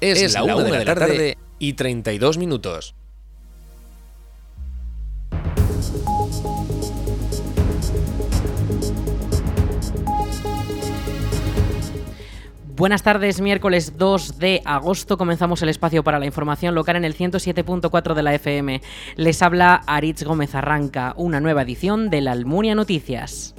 Es, la 1 de la tarde y 32 minutos. Buenas tardes, miércoles 2 de agosto comenzamos el espacio para la información local en el 107.4 de la FM. Les habla Aritz Gómez Arranca, una nueva edición de la Almunia Noticias.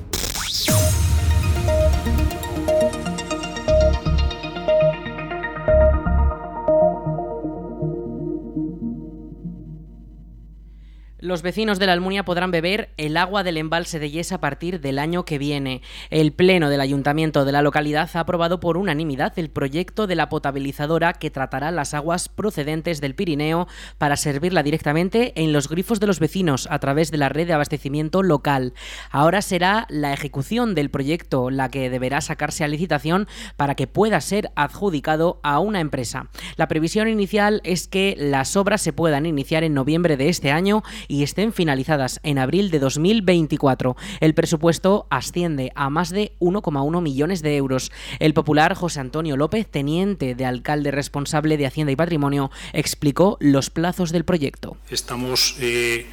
Los vecinos de la Almunia podrán beber el agua del embalse de Yes a partir del año que viene. El Pleno del Ayuntamiento de la localidad ha aprobado por unanimidad el proyecto de la potabilizadora que tratará las aguas procedentes del Pirineo para servirla directamente en los grifos de los vecinos a través de la red de abastecimiento local. Ahora será la ejecución del proyecto la que deberá sacarse a licitación para que pueda ser adjudicado a una empresa. La previsión inicial es que las obras se puedan iniciar en noviembre de este año y estén finalizadas en abril de 2024. El presupuesto asciende a más de 1,1 millones de euros. El popular José Antonio López, teniente de alcalde responsable de Hacienda y Patrimonio, explicó los plazos del proyecto. Estamos eh,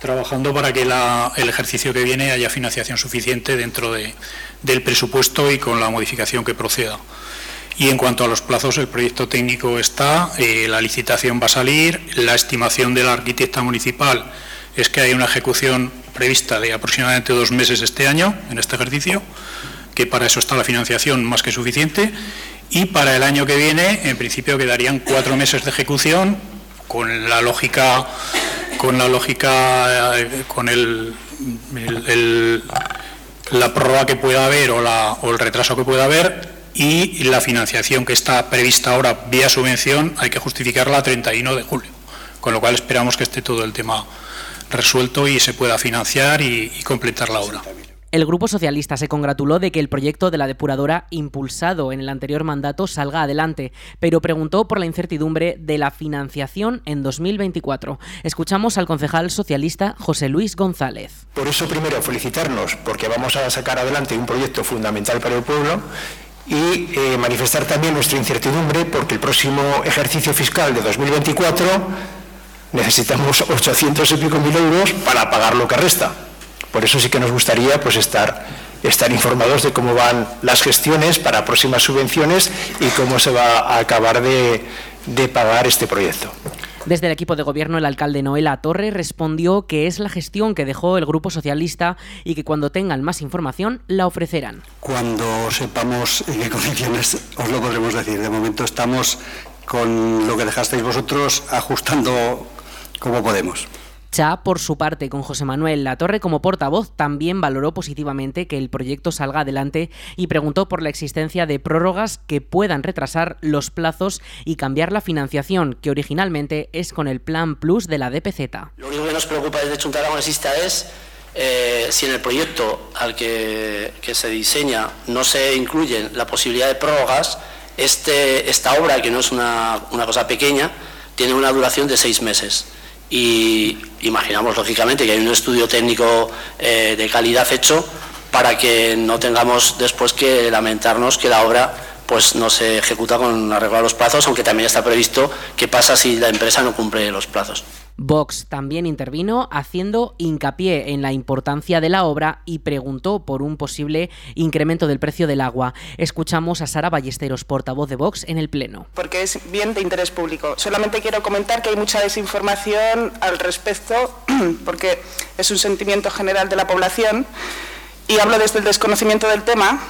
trabajando para que el ejercicio que viene haya financiación suficiente dentro del presupuesto y con la modificación que proceda. Y en cuanto a los plazos, el proyecto técnico está, eh, la licitación va a salir, la estimación de la arquitecta municipal es que hay una ejecución prevista de aproximadamente dos meses este año, en este ejercicio, que para eso está la financiación más que suficiente, y para el año que viene, en principio, quedarían cuatro meses de ejecución, con la lógica, con la lógica, eh, con el, la prórroga que pueda haber o el retraso que pueda haber, y la financiación que está prevista ahora vía subvención hay que justificarla a 31 de julio, con lo cual esperamos que esté todo el tema resuelto y se pueda financiar y, completar la obra. El Grupo Socialista se congratuló de que el proyecto de la depuradora impulsado en el anterior mandato salga adelante, pero preguntó por la incertidumbre de la financiación en 2024. Escuchamos al concejal socialista José Luis González. Por eso primero felicitarnos porque vamos a sacar adelante un proyecto fundamental para el pueblo y eh, manifestar también nuestra incertidumbre porque el próximo ejercicio fiscal de 2024 necesitamos 800 y pico mil euros para pagar lo que resta. Por eso sí que nos gustaría pues, estar, estar informados de cómo van las gestiones para próximas subvenciones y cómo se va a acabar de, de pagar este proyecto. Desde el equipo de gobierno, el alcalde Noela Torre respondió que es la gestión que dejó el Grupo Socialista y que cuando tengan más información la ofrecerán. Cuando sepamos en qué condiciones os lo podremos decir. De momento estamos con lo que dejasteis vosotros ajustando como podemos. Cha, por su parte, con José Manuel Latorre como portavoz, también valoró positivamente que el proyecto salga adelante y preguntó por la existencia de prórrogas que puedan retrasar los plazos y cambiar la financiación, que originalmente es con el Plan Plus de la DPZ. Lo único que nos preocupa desde Junta Aragonesista es eh, si en el proyecto al que, se diseña no se incluye la posibilidad de prórrogas, este, esta obra, que no es una cosa pequeña, tiene una duración de seis meses y imaginamos lógicamente que hay un estudio técnico eh, de calidad hecho para que no tengamos después que lamentarnos que la obra pues no se ejecuta con arreglo a los plazos, aunque también está previsto qué pasa si la empresa no cumple los plazos. Vox también intervino haciendo hincapié en la importancia de la obra y preguntó por un posible incremento del precio del agua. Escuchamos a Sara Ballesteros, portavoz de Vox, en el Pleno. Porque es bien de interés público. Solamente quiero comentar que hay mucha desinformación al respecto, porque es un sentimiento general de la población, y hablo desde el desconocimiento del tema,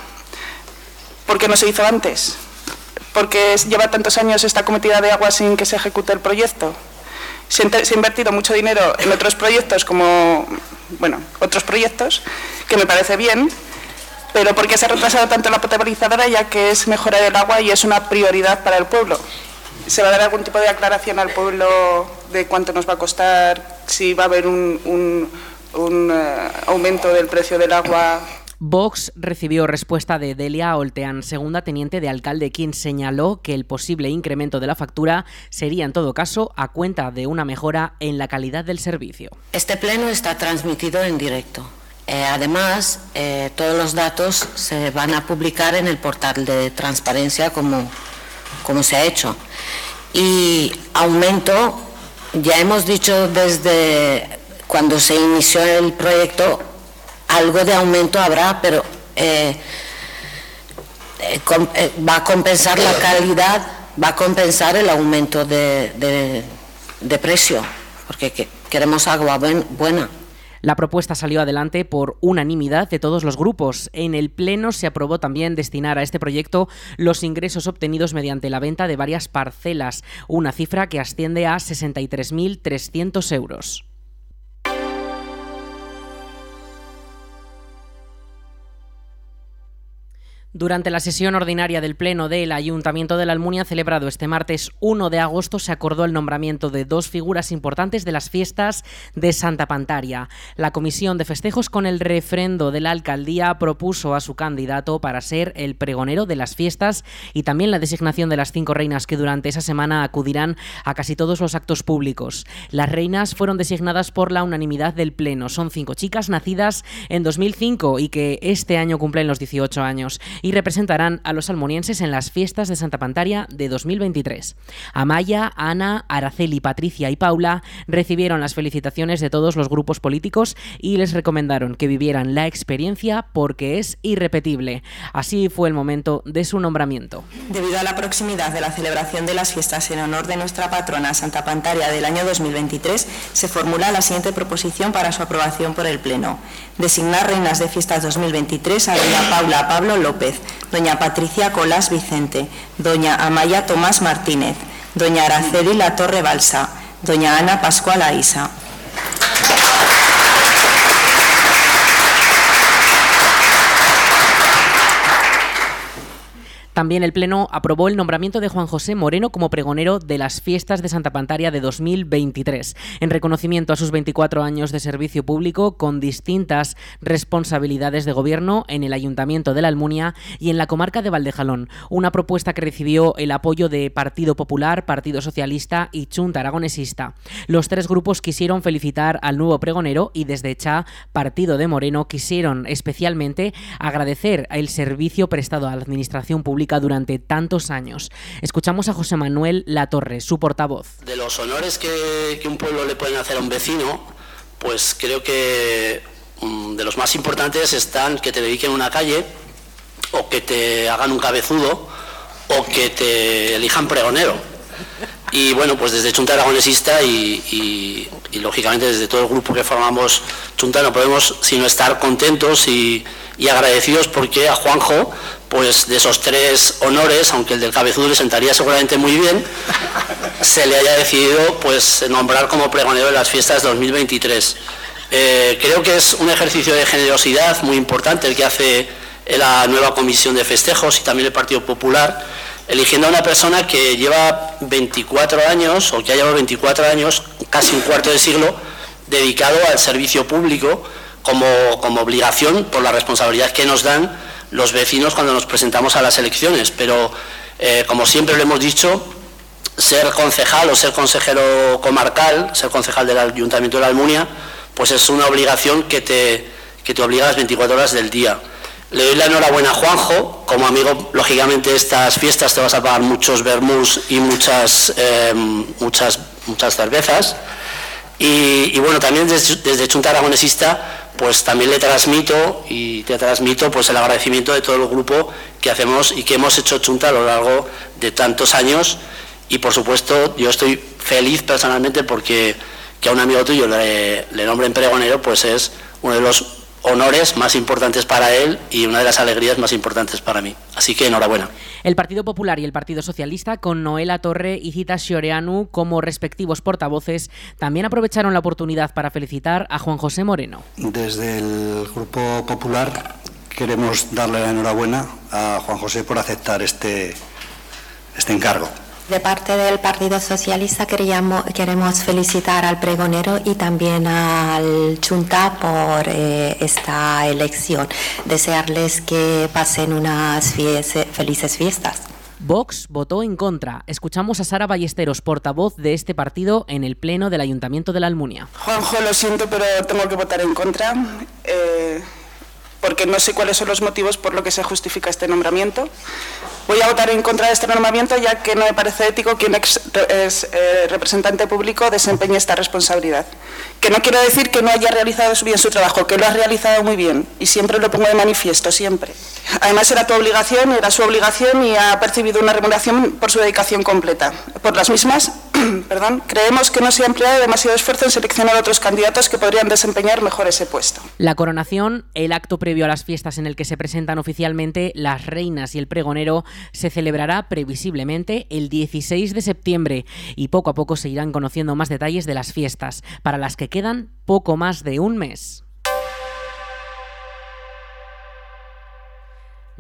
porque no se hizo antes, porque lleva tantos años esta cometida de agua sin que se ejecute el proyecto se, ha invertido mucho dinero en otros proyectos como, bueno, otros proyectos, que me parece bien, pero ¿por qué se ha retrasado tanto la potabilizadora ya que es mejorar el agua y es una prioridad para el pueblo? ¿Se va a dar algún tipo de aclaración al pueblo de cuánto nos va a costar, si va a haber un, un, eh, aumento del precio del agua Vox recibió respuesta de Delia Oltean, segunda teniente de alcalde, quien señaló que el posible incremento de la factura sería en todo caso a cuenta de una mejora en la calidad del servicio. Este pleno está transmitido en directo. Eh, además, eh, todos los datos se van a publicar en el portal de transparencia como, como se ha hecho. Y aumento, ya hemos dicho desde cuando se inició el proyecto, algo de aumento habrá, pero eh, eh, eh, va a compensar la calidad, va a compensar el aumento de, de precio, porque queremos agua buena. La propuesta salió adelante por unanimidad de todos los grupos. En el Pleno se aprobó también destinar a este proyecto los ingresos obtenidos mediante la venta de varias parcelas, una cifra que asciende a 63.300 euros. Durante la sesión ordinaria del Pleno del Ayuntamiento de la Almunia celebrado este martes 1 de agosto se acordó el nombramiento de dos figuras importantes de las fiestas de Santa Pantaria. La Comisión de Festejos con el refrendo de la alcaldía propuso a su candidato para ser el pregonero de las fiestas y también la designación de las cinco reinas que durante esa semana acudirán a casi todos los actos públicos. Las reinas fueron designadas por la unanimidad del Pleno. Son cinco chicas nacidas en 2005 y que este año cumplen los 18 años y representarán a los almonienses en las fiestas de Santa Pantaria de 2023. Amaya, Ana, Araceli, Patricia y Paula recibieron las felicitaciones de todos los grupos políticos y les recomendaron que vivieran la experiencia porque es irrepetible. Así fue el momento de su nombramiento. Debido a la proximidad de la celebración de las fiestas en honor de nuestra patrona Santa Pantaria del año 2023, se formula la siguiente proposición para su aprobación por el Pleno. Designar reinas de fiestas 2023 a doña Paula Pablo López doña Patricia Colas Vicente, doña Amaya Tomás Martínez, doña Araceli La Torre Balsa, doña Ana Pascual Aisa. También el Pleno aprobó el nombramiento de Juan José Moreno como pregonero de las fiestas de Santa Pantaria de 2023, en reconocimiento a sus 24 años de servicio público con distintas responsabilidades de gobierno en el Ayuntamiento de la Almunia y en la comarca de Valdejalón, una propuesta que recibió el apoyo de Partido Popular, Partido Socialista y Chunta Aragonesista. Los tres grupos quisieron felicitar al nuevo pregonero y desde Cha, Partido de Moreno, quisieron especialmente agradecer el servicio prestado a la Administración Pública durante tantos años. Escuchamos a José Manuel Latorre, su portavoz. De los honores que, un pueblo le pueden hacer a un vecino, pues creo que mm, de los más importantes están que te dediquen una calle o que te hagan un cabezudo o que te elijan pregonero. Y bueno, pues desde Chunta Aragonesista y, lógicamente desde todo el grupo que formamos Chunta no podemos sino estar contentos y agradecidos porque a Juanjo pues de esos tres honores, aunque el del cabezudo le sentaría seguramente muy bien, se le haya decidido pues nombrar como pregonero de las fiestas 2023. Eh, creo que es un ejercicio de generosidad muy importante el que hace la nueva comisión de festejos y también el Partido Popular, eligiendo a una persona que lleva 24 años o que ha llevado 24 años, casi un cuarto de siglo, dedicado al servicio público como, como obligación por la responsabilidad que nos dan los vecinos cuando nos presentamos a las elecciones, pero eh, como siempre lo hemos dicho, ser concejal o ser consejero comarcal, ser concejal del Ayuntamiento de la Almunia, pues es una obligación que te, que te obliga a las 24 horas del día. Le doy la enhorabuena a Juanjo, como amigo, lógicamente estas fiestas te vas a pagar muchos vermús y muchas, eh, muchas, muchas cervezas. Y, bueno, también desde, desde Chunta Aragonesista pues también le transmito y te transmito pues el agradecimiento de todo el grupo que hacemos y que hemos hecho Chunta a lo largo de tantos años. Y por supuesto yo estoy feliz personalmente porque que a un amigo tuyo le, le nombren pregonero pues es uno de los honores más importantes para él y una de las alegrías más importantes para mí. Así que enhorabuena. El Partido Popular y el Partido Socialista, con Noela Torre y Cita Xioreanu como respectivos portavoces, también aprovecharon la oportunidad para felicitar a Juan José Moreno. Desde el Grupo Popular queremos darle la enhorabuena a Juan José por aceptar este, este encargo. De parte del Partido Socialista queríamos, queremos felicitar al pregonero y también al Chunta por eh, esta elección. Desearles que pasen unas felices fiestas. Vox votó en contra. Escuchamos a Sara Ballesteros, portavoz de este partido, en el Pleno del Ayuntamiento de la Almunia. Juanjo, lo siento, pero tengo que votar en contra. Eh, porque no sé cuáles son los motivos por los que se justifica este nombramiento. Voy a votar en contra de este nombramiento ya que no me parece ético que un ex eh, representante público desempeñe esta responsabilidad. Que no quiero decir que no haya realizado bien su trabajo, que lo ha realizado muy bien y siempre lo pongo de manifiesto, siempre. Además era tu obligación, era su obligación y ha percibido una remuneración por su dedicación completa. Por las mismas, perdón, creemos que no se ha empleado demasiado esfuerzo en seleccionar otros candidatos que podrían desempeñar mejor ese puesto. La coronación, el acto previo a las fiestas en el que se presentan oficialmente las reinas y el pregonero, se celebrará previsiblemente el 16 de septiembre y poco a poco se irán conociendo más detalles de las fiestas, para las que quedan poco más de un mes.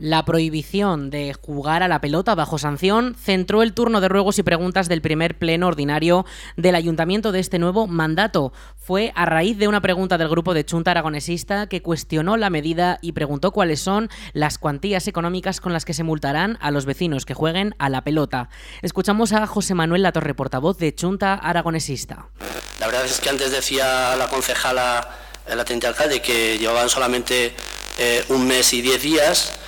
La prohibición de jugar a la pelota bajo sanción centró el turno de ruegos y preguntas del primer pleno ordinario del ayuntamiento de este nuevo mandato. Fue a raíz de una pregunta del grupo de Chunta Aragonesista que cuestionó la medida y preguntó cuáles son las cuantías económicas con las que se multarán a los vecinos que jueguen a la pelota. Escuchamos a José Manuel Latorre, portavoz de Chunta Aragonesista. La verdad es que antes decía la concejala, la teniente alcalde, que llevaban solamente eh, un mes y diez días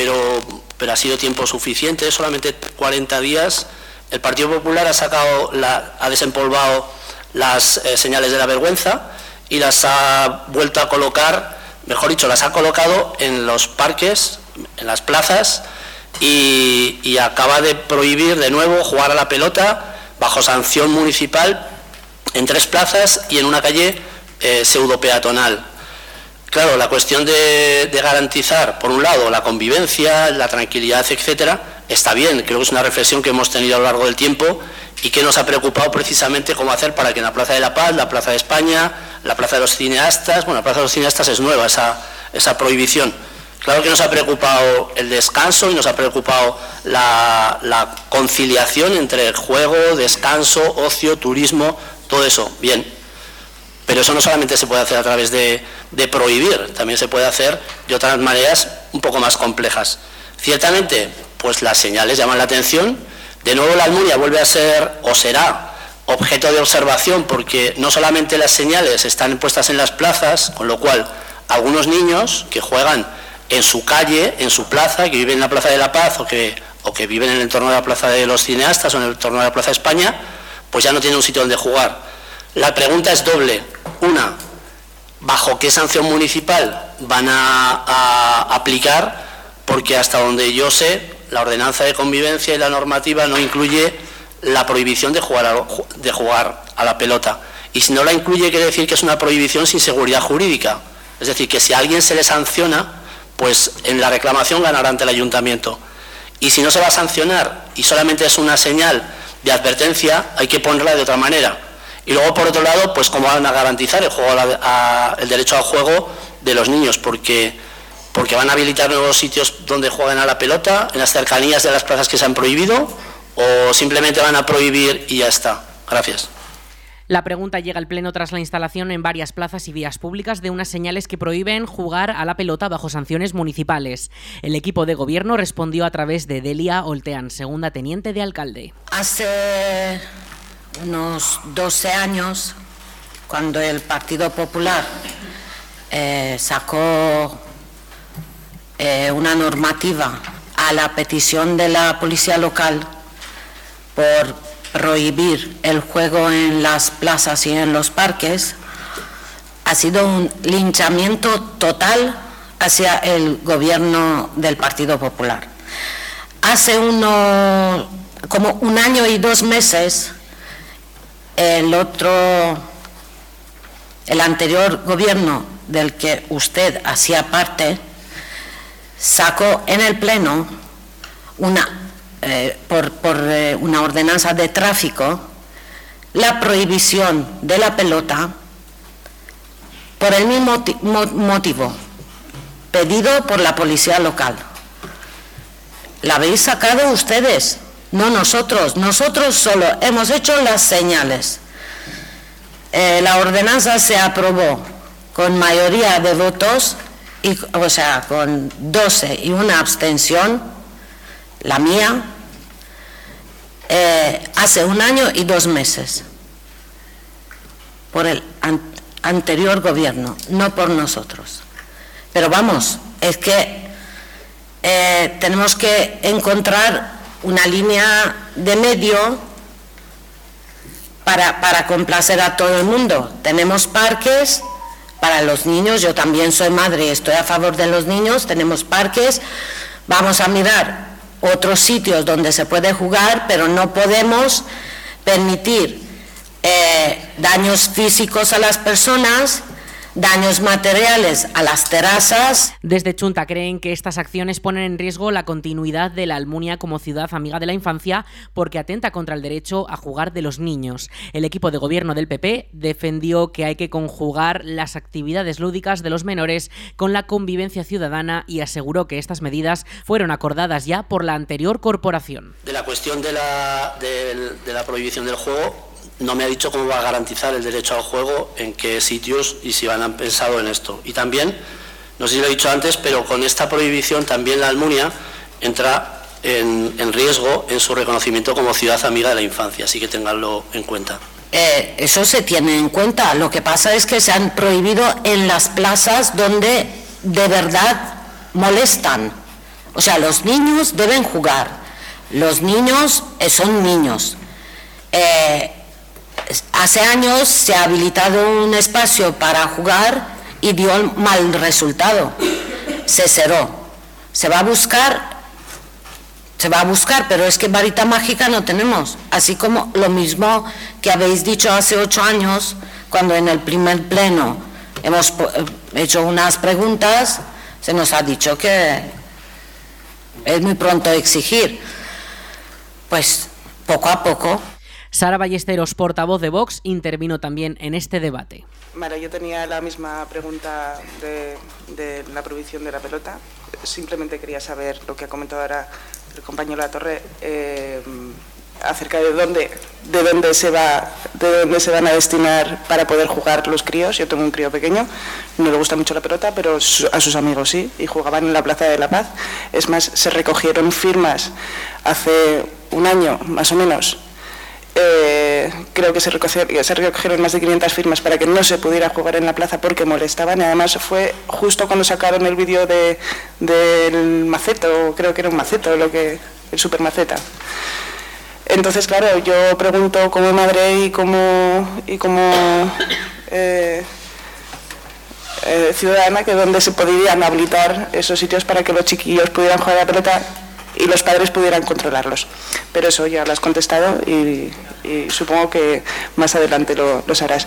pero, pero ha sido tiempo suficiente, solamente 40 días. El Partido Popular ha, sacado ha desempolvado las eh, señales de la vergüenza y las ha vuelto a colocar, mejor dicho, las ha colocado en los parques, en las plazas y, acaba de prohibir de nuevo jugar a la pelota bajo sanción municipal en tres plazas y en una calle eh, pseudo peatonal. Claro, la cuestión de, garantizar, por un lado, la convivencia, la tranquilidad, etcétera, está bien. Creo que es una reflexión que hemos tenido a lo largo del tiempo y que nos ha preocupado precisamente cómo hacer para que en la Plaza de la Paz, la Plaza de España, la Plaza de los Cineastas, bueno, la Plaza de los Cineastas es nueva esa, esa prohibición. Claro que nos ha preocupado el descanso y nos ha preocupado la, la conciliación entre juego, descanso, ocio, turismo, todo eso. Bien, pero eso no solamente se puede hacer a través de, prohibir, también se puede hacer de otras maneras un poco más complejas. Ciertamente, pues las señales llaman la atención. De nuevo la Almunia vuelve a ser o será objeto de observación porque no solamente las señales están puestas en las plazas, con lo cual algunos niños que juegan en su calle, en su plaza, que viven en la Plaza de la Paz o que, o que viven en el entorno de la Plaza de los Cineastas o en el entorno de la Plaza de España, pues ya no tienen un sitio donde jugar. La pregunta es doble. Una, ¿bajo qué sanción municipal van a, aplicar? Porque hasta donde yo sé, la ordenanza de convivencia y la normativa no incluye la prohibición de jugar, a, de jugar a la pelota. Y si no la incluye, quiere decir que es una prohibición sin seguridad jurídica. Es decir, que si a alguien se le sanciona, pues en la reclamación ganará ante el ayuntamiento. Y si no se va a sancionar y solamente es una señal de advertencia, hay que ponerla de otra manera. Y luego, por otro lado, pues cómo van a garantizar el, juego el derecho al juego de los niños, porque, porque van a habilitar nuevos sitios donde jueguen a la pelota, en las cercanías de las plazas que se han prohibido, o simplemente van a prohibir y ya está. Gracias. La pregunta llega al Pleno tras la instalación en varias plazas y vías públicas de unas señales que prohíben jugar a la pelota bajo sanciones municipales. El equipo de gobierno respondió a través de Delia Oltean, segunda teniente de alcalde. Hace unos 12 años, cuando el Partido Popular eh, sacó eh, una normativa a la petición de la policía local por prohibir el juego en las plazas y en los parques, ha sido un linchamiento total hacia el gobierno del Partido Popular. Hace uno, como un año y dos meses, el otro, el anterior gobierno del que usted hacía parte, sacó en el Pleno una, eh, por, eh, una ordenanza de tráfico la prohibición de la pelota por el mismo motivo, pedido por la policía local. ¿La habéis sacado ustedes? No nosotros, nosotros solo hemos hecho las señales. Eh, la ordenanza se aprobó con mayoría de votos, y, o sea, con 12 y una abstención, la mía, eh, hace un año y dos meses, por el anterior gobierno, no por nosotros. Pero vamos, es que eh, tenemos que encontrar una línea de medio para, para complacer a todo el mundo. Tenemos parques para los niños, yo también soy madre estoy a favor de los niños, tenemos parques, vamos a mirar otros sitios donde se puede jugar, pero no podemos permitir eh, daños físicos a las personas daños materiales a las terrazas. Desde Chunta creen que estas acciones ponen en riesgo la continuidad de la Almunia como ciudad amiga de la infancia porque atenta contra el derecho a jugar de los niños. El equipo de gobierno del PP defendió que hay que conjugar las actividades lúdicas de los menores con la convivencia ciudadana y aseguró que estas medidas fueron acordadas ya por la anterior corporación. De la cuestión de la, de la prohibición del juego, no me ha dicho cómo va a garantizar el derecho al juego, en qué sitios y si van a pensado en esto. Y también, no sé si lo he dicho antes, pero con esta prohibición también la Almunia entra en, riesgo en su reconocimiento como ciudad amiga de la infancia, así que tenganlo en cuenta. Eh, eso se tiene en cuenta. Lo que pasa es que se han prohibido en las plazas donde de verdad molestan. O sea, los niños deben jugar. Los niños eh, son niños. Eh, hace años se ha habilitado un espacio para jugar y dio mal resultado. Se cerró. Se va a buscar, se va a buscar, pero es que varita mágica no tenemos. Así como lo mismo que habéis dicho hace ocho años, cuando en el primer pleno hemos eh, hecho unas preguntas, se nos ha dicho que es muy pronto exigir. Pues poco a poco Sara Ballesteros, portavoz de Vox, intervino también en este debate. Vale, yo tenía la misma pregunta de, la prohibición de la pelota. Simplemente quería saber lo que ha comentado ahora el compañero La Torre eh, acerca de dónde, de dónde se va, de dónde se van a destinar para poder jugar los críos. Yo tengo un crío pequeño, no le gusta mucho la pelota, pero a sus amigos sí, y jugaban en la Plaza de la Paz. Es más, se recogieron firmas hace un año, más o menos, eh, creo que se recogieron, más de 500 firmas para que no se pudiera jugar en la plaza porque molestaban y además fue justo cuando sacaron el vídeo de, del maceto, creo que era un maceto, lo que, el super maceta. Entonces, claro, yo pregunto como madre y como, y como eh, eh, ciudadana que dónde se podrían habilitar esos sitios para que los chiquillos pudieran jugar a la pelota y los padres pudieran controlarlos. Pero eso ya lo has contestado y, supongo que más adelante lo, lo harás.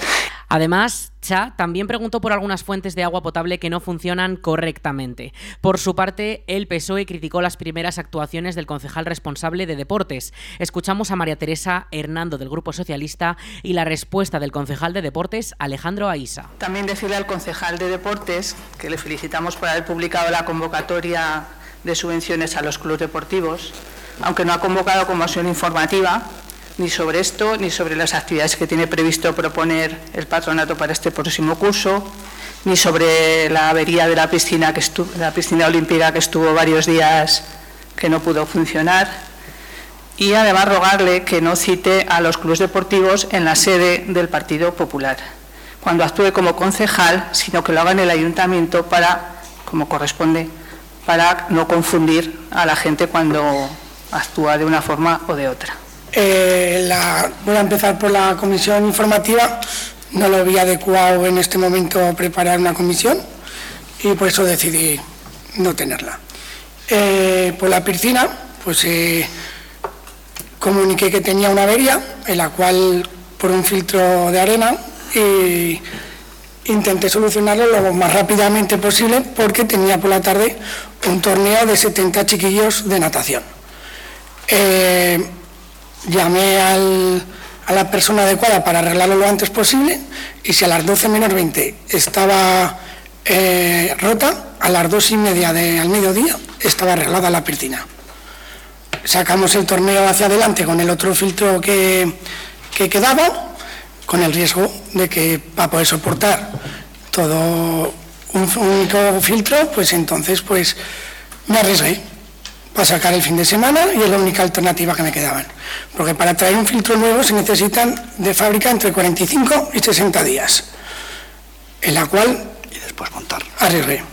Además, Cha también preguntó por algunas fuentes de agua potable que no funcionan correctamente. Por su parte, el PSOE criticó las primeras actuaciones del concejal responsable de deportes. Escuchamos a María Teresa Hernando del Grupo Socialista y la respuesta del concejal de deportes, Alejandro Aisa. También decirle al concejal de deportes que le felicitamos por haber publicado la convocatoria de subvenciones a los clubes deportivos, aunque no ha convocado comisión informativa ni sobre esto ni sobre las actividades que tiene previsto proponer el patronato para este próximo curso, ni sobre la avería de la piscina, que la piscina olímpica que estuvo varios días que no pudo funcionar. Y además rogarle que no cite a los clubes deportivos en la sede del Partido Popular, cuando actúe como concejal, sino que lo haga en el ayuntamiento para, como corresponde, para no confundir a la gente cuando actúa de una forma o de otra. Eh, voy a empezar por la comisión informativa. No lo vi adecuado en este momento preparar una comisión y por eso decidí no tenerla. Eh, por la piscina, pues eh, comuniqué que tenía una avería, en la cual por un filtro de arena y intenté solucionarlo lo más rápidamente posible porque tenía por la tarde un torneo de 70 chiquillos de natación. Eh, llamé a la persona adecuada para arreglarlo lo antes posible y si a las 12 menos 20 estaba eh, rota, a las 2 y media de, al mediodía estaba arreglada la piscina. Sacamos el torneo hacia adelante con el otro filtro que, que quedaba con el riesgo de que para poder soportar todo un único filtro, pues entonces pues me arriesgué para sacar el fin de semana y es la única alternativa que me quedaban. Porque para traer un filtro nuevo se necesitan de fábrica entre 45 y 60 días, en la cual y después montar. Arriesgué.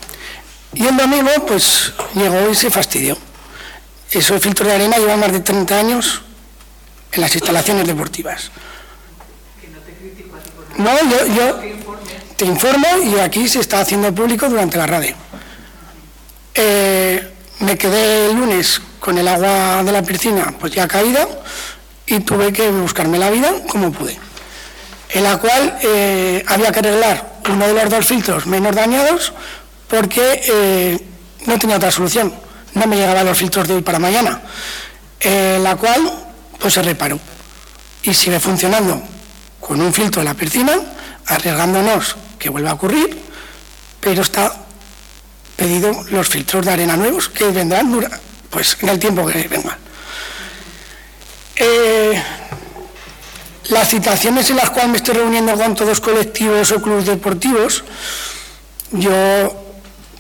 Y el domingo, pues llegó y se fastidió. Esos filtros de arena llevan más de 30 años en las instalaciones deportivas. No, yo, te informo y aquí se está haciendo público durante la radio. Eh, me quedé el lunes con el agua de la piscina pues ya caída y tuve que buscarme la vida como pude. En la cual eh, había que arreglar uno de los dos filtros menos dañados porque eh, no tenía otra solución. No me llegaban los filtros de hoy para mañana. En la cual pues se reparó y sigue funcionando con un filtro la piscina, arriesgándonos que vuelva a ocurrir, pero está pedido los filtros de arena nuevos que vendrán pues, en el tiempo que vengan. Eh, las situaciones en las cuales me estoy reuniendo con todos colectivos o clubes deportivos, yo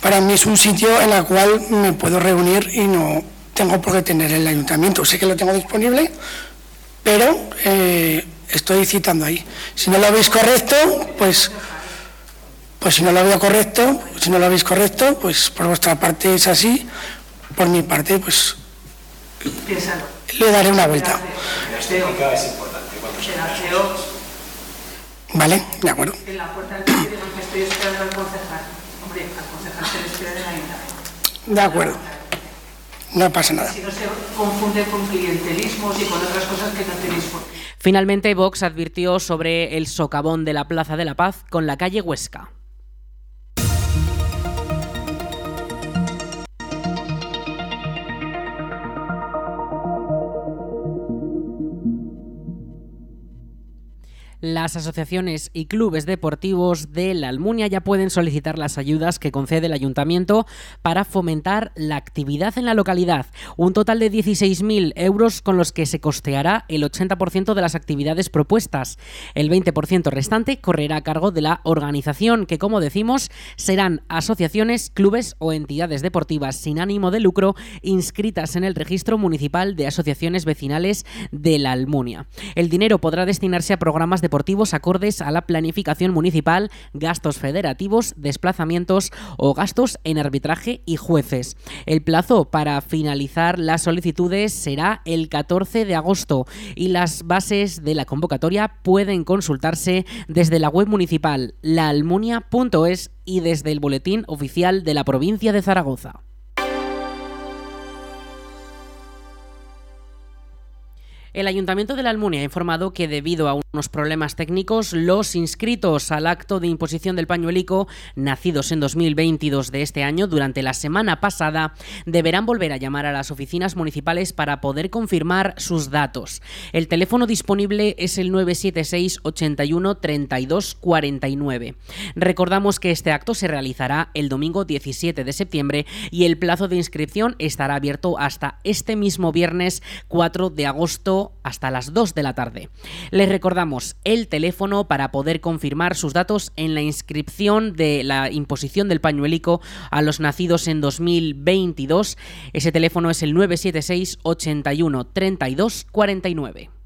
para mí es un sitio en el cual me puedo reunir y no tengo por qué tener el ayuntamiento. Sé que lo tengo disponible, pero eh, estoy citando ahí. Si no lo veis correcto, pues, pues si no lo veo correcto, si no lo veis correcto, pues por vuestra parte es así, por mi parte, pues le daré una vuelta. Vale, de acuerdo. En la puerta del estoy esperando al concejal. Hombre, al concejal se le espera en la De acuerdo. No pasa nada. Si no se confunde con clientelismos y con otras cosas que no tenéis por Finalmente, Vox advirtió sobre el socavón de la Plaza de la Paz con la calle Huesca. Las asociaciones y clubes deportivos de la Almunia ya pueden solicitar las ayudas que concede el ayuntamiento para fomentar la actividad en la localidad. Un total de 16.000 euros con los que se costeará el 80% de las actividades propuestas. El 20% restante correrá a cargo de la organización, que como decimos serán asociaciones, clubes o entidades deportivas sin ánimo de lucro inscritas en el registro municipal de asociaciones vecinales de la Almunia. El dinero podrá destinarse a programas de deportivos acordes a la planificación municipal, gastos federativos, desplazamientos o gastos en arbitraje y jueces. El plazo para finalizar las solicitudes será el 14 de agosto y las bases de la convocatoria pueden consultarse desde la web municipal laalmunia.es y desde el boletín oficial de la provincia de Zaragoza. El Ayuntamiento de la Almunia ha informado que debido a unos problemas técnicos, los inscritos al acto de imposición del pañuelico, nacidos en 2022 de este año, durante la semana pasada, deberán volver a llamar a las oficinas municipales para poder confirmar sus datos. El teléfono disponible es el 976 81 32 49. Recordamos que este acto se realizará el domingo 17 de septiembre y el plazo de inscripción estará abierto hasta este mismo viernes 4 de agosto hasta las 2 de la tarde. Les recordamos el teléfono para poder confirmar sus datos en la inscripción de la imposición del pañuelico a los nacidos en 2022. Ese teléfono es el 976 81 32 49.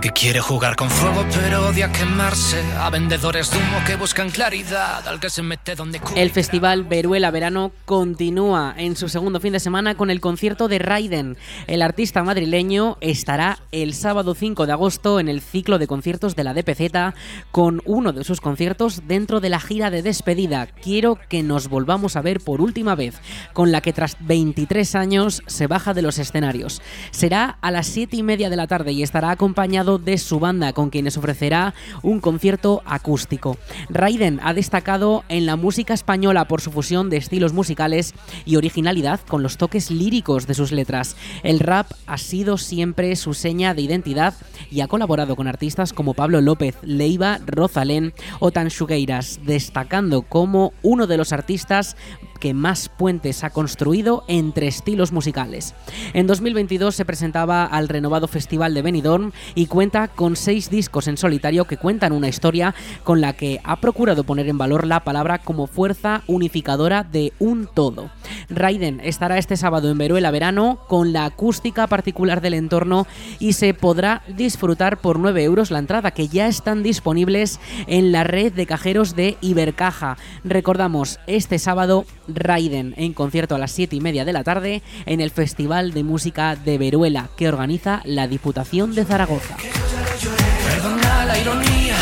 Al que quiere jugar con fuego pero odia quemarse, a vendedores de humo que buscan claridad, al que se mete donde El festival Veruela Verano continúa en su segundo fin de semana con el concierto de Raiden. El artista madrileño estará el sábado 5 de agosto en el ciclo de conciertos de la DPZ con uno de sus conciertos dentro de la gira de despedida. Quiero que nos volvamos a ver por última vez, con la que tras 23 años se baja de los escenarios. Será a las 7 y media de la tarde y estará acompañado de su banda, con quienes ofrecerá un concierto acústico. Raiden ha destacado en la música española por su fusión de estilos musicales y originalidad con los toques líricos de sus letras. El rap ha sido siempre su seña de identidad y ha colaborado con artistas como Pablo López, Leiva, Rosalén o Tanchugueiras, destacando como uno de los artistas que más puentes ha construido entre estilos musicales. En 2022 se presentaba al renovado Festival de Benidorm y cuenta con seis discos en solitario que cuentan una historia con la que ha procurado poner en valor la palabra como fuerza unificadora de un todo. Raiden estará este sábado en Veruela Verano con la acústica particular del entorno y se podrá disfrutar por 9 euros la entrada que ya están disponibles en la red de cajeros de Ibercaja. Recordamos, este sábado Raiden en concierto a las 7 y media de la tarde en el Festival de Música de Veruela que organiza la Diputación de Zaragoza. Perdona la ironía,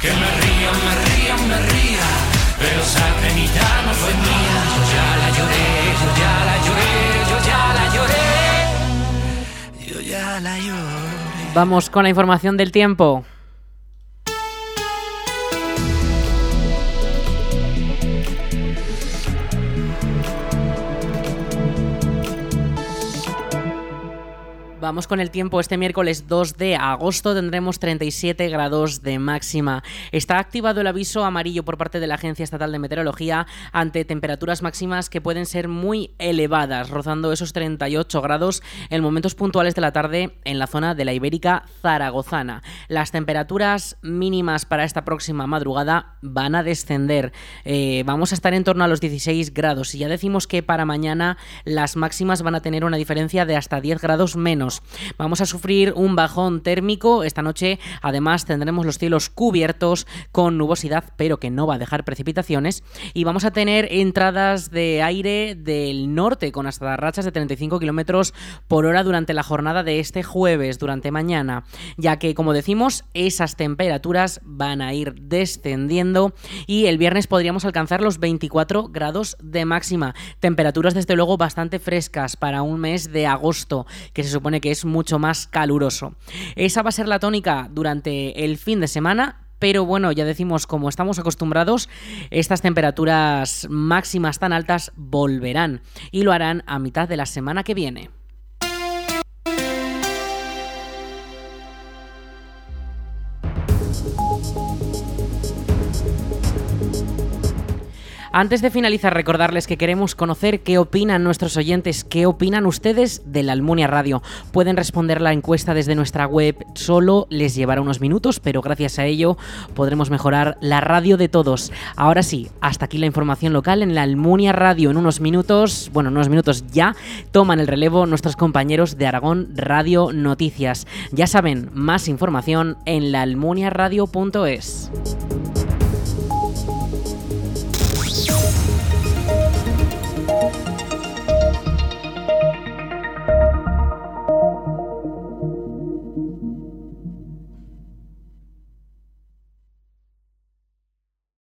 que me ría, me ría, me ría, pero esa penita no fue mía. Yo ya la lloré, yo ya la lloré, yo ya la lloré, yo ya la lloré. Vamos con la información del tiempo. Vamos con el tiempo. Este miércoles 2 de agosto tendremos 37 grados de máxima. Está activado el aviso amarillo por parte de la Agencia Estatal de Meteorología ante temperaturas máximas que pueden ser muy elevadas, rozando esos 38 grados en momentos puntuales de la tarde en la zona de la Ibérica Zaragozana. Las temperaturas mínimas para esta próxima madrugada van a descender. Eh, vamos a estar en torno a los 16 grados y ya decimos que para mañana las máximas van a tener una diferencia de hasta 10 grados menos. Vamos a sufrir un bajón térmico. Esta noche, además, tendremos los cielos cubiertos con nubosidad, pero que no va a dejar precipitaciones. Y vamos a tener entradas de aire del norte con hasta rachas de 35 kilómetros por hora durante la jornada de este jueves, durante mañana, ya que, como decimos, esas temperaturas van a ir descendiendo y el viernes podríamos alcanzar los 24 grados de máxima. Temperaturas, desde luego, bastante frescas para un mes de agosto, que se supone es mucho más caluroso. Esa va a ser la tónica durante el fin de semana, pero bueno, ya decimos, como estamos acostumbrados, estas temperaturas máximas tan altas volverán y lo harán a mitad de la semana que viene. Antes de finalizar, recordarles que queremos conocer qué opinan nuestros oyentes, qué opinan ustedes de la Almunia Radio. Pueden responder la encuesta desde nuestra web, solo les llevará unos minutos, pero gracias a ello podremos mejorar la radio de todos. Ahora sí, hasta aquí la información local en la Almunia Radio. En unos minutos, bueno, en unos minutos ya, toman el relevo nuestros compañeros de Aragón Radio Noticias. Ya saben, más información en laalmuniaradio.es.